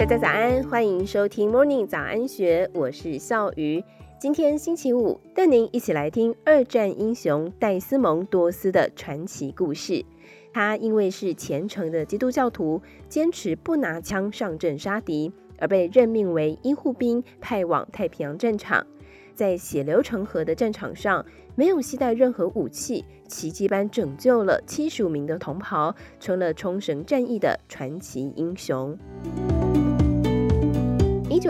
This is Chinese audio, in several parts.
大家早安，欢迎收听 Morning 早安学，我是笑鱼。今天星期五，带您一起来听二战英雄戴斯蒙多斯的传奇故事。他因为是虔诚的基督教徒，坚持不拿枪上阵杀敌，而被任命为医护兵，派往太平洋战场。在血流成河的战场上，没有携带任何武器，奇迹般拯救了七十五名的同袍，成了冲绳战役的传奇英雄。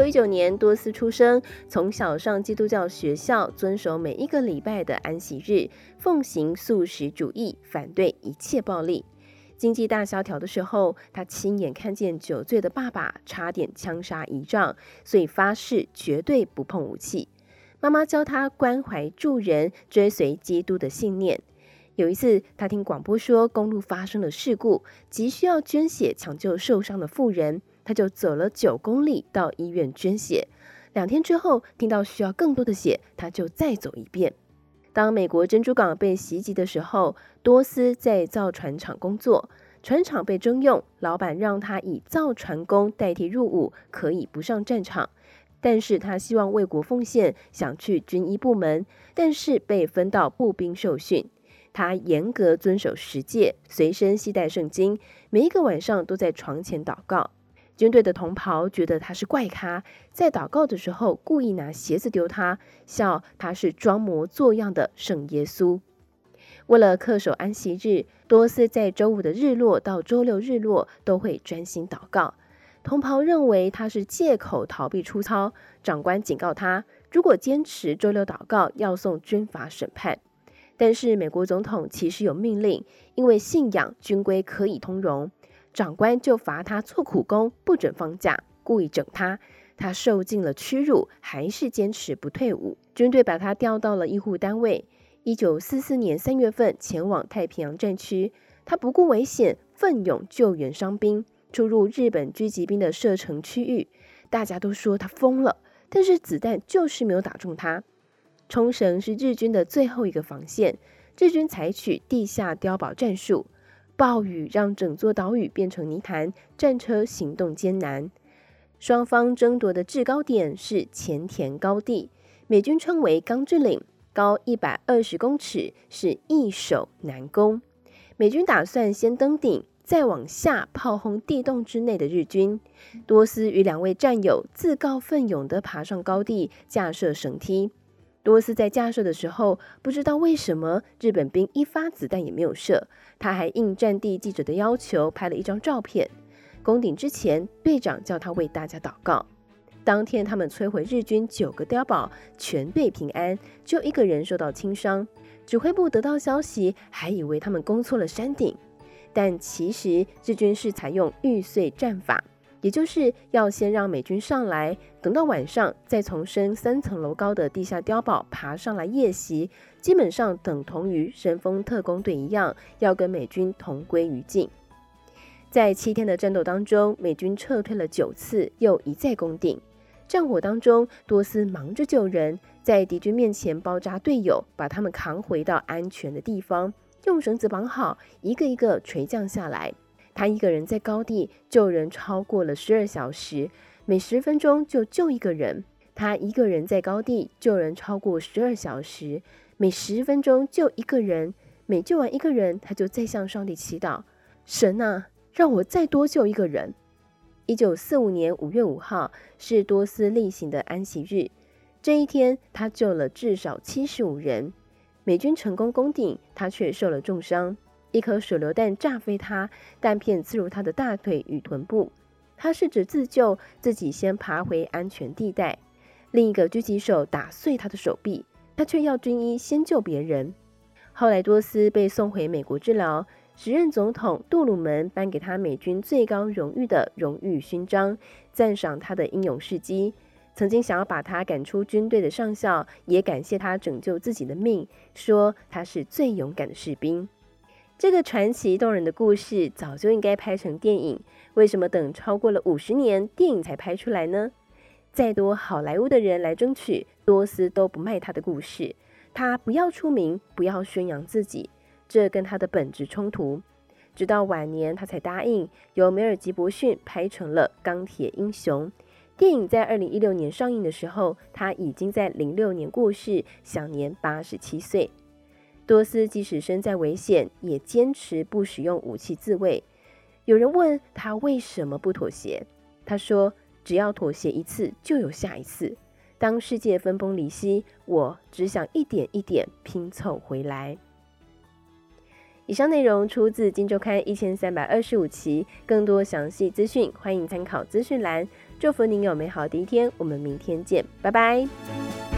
一九一九年，多斯出生，从小上基督教学校，遵守每一个礼拜的安息日，奉行素食主义，反对一切暴力。经济大萧条的时候，他亲眼看见酒醉的爸爸差点枪杀姨丈，所以发誓绝对不碰武器。妈妈教他关怀助人，追随基督的信念。有一次，他听广播说公路发生了事故，急需要捐血抢救受伤的妇人，他就走了九公里到医院捐血。两天之后，听到需要更多的血，他就再走一遍。当美国珍珠港被袭击的时候，多斯在造船厂工作，船厂被征用，老板让他以造船工代替入伍，可以不上战场。但是他希望为国奉献，想去军医部门，但是被分到步兵受训。他严格遵守十戒，随身携带圣经，每一个晚上都在床前祷告。军队的同袍觉得他是怪咖，在祷告的时候故意拿鞋子丢他，笑他是装模作样的圣耶稣。为了恪守安息日，多斯在周五的日落到周六日落都会专心祷告。同袍认为他是借口逃避出操，长官警告他，如果坚持周六祷告，要送军法审判。但是美国总统其实有命令，因为信仰军规可以通融，长官就罚他做苦工，不准放假，故意整他。他受尽了屈辱，还是坚持不退伍。军队把他调到了医护单位。一九四四年三月份前往太平洋战区，他不顾危险，奋勇救援伤兵。出入日本狙击兵的射程区域，大家都说他疯了，但是子弹就是没有打中他。冲绳是日军的最后一个防线，日军采取地下碉堡战术，暴雨让整座岛屿变成泥潭，战车行动艰难。双方争夺的制高点是前田高地，美军称为钢之岭，高一百二十公尺，是易守难攻。美军打算先登顶。再往下炮轰地洞之内的日军，多斯与两位战友自告奋勇地爬上高地，架设绳梯。多斯在架设的时候，不知道为什么日本兵一发子弹也没有射，他还应战地记者的要求拍了一张照片。攻顶之前，队长叫他为大家祷告。当天他们摧毁日军九个碉堡，全队平安，就一个人受到轻伤。指挥部得到消息，还以为他们攻错了山顶。但其实日军是采用玉碎战法，也就是要先让美军上来，等到晚上再从深三层楼高的地下碉堡爬上来夜袭，基本上等同于神风特攻队一样，要跟美军同归于尽。在七天的战斗当中，美军撤退了九次，又一再攻顶。战火当中，多斯忙着救人，在敌军面前包扎队友，把他们扛回到安全的地方。用绳子绑好，一个一个垂降下来。他一个人在高地救人超过了十二小时，每十分钟就救一个人。他一个人在高地救人超过十二小时，每十分钟救一个人。每救完一个人，他就再向上帝祈祷：“神啊，让我再多救一个人。”一九四五年五月五号是多斯例行的安息日，这一天他救了至少七十五人。美军成功攻顶，他却受了重伤。一颗手榴弹炸飞他，弹片刺入他的大腿与臀部。他试着自救，自己先爬回安全地带。另一个狙击手打碎他的手臂，他却要军医先救别人。后来多斯被送回美国治疗，时任总统杜鲁门颁给他美军最高荣誉的荣誉勋章，赞赏他的英勇事迹。曾经想要把他赶出军队的上校，也感谢他拯救自己的命，说他是最勇敢的士兵。这个传奇动人的故事早就应该拍成电影，为什么等超过了五十年，电影才拍出来呢？再多好莱坞的人来争取，多斯都不卖他的故事。他不要出名，不要宣扬自己，这跟他的本质冲突。直到晚年他才答应由梅尔吉伯逊拍成了《钢铁英雄》。电影在二零一六年上映的时候，他已经在零六年过世，享年八十七岁。多斯即使身在危险，也坚持不使用武器自卫。有人问他为什么不妥协，他说：“只要妥协一次，就有下一次。当世界分崩离析，我只想一点一点拼凑回来。”以上内容出自《金周刊》一千三百二十五期，更多详细资讯欢迎参考资讯栏。祝福您有美好的一天，我们明天见，拜拜。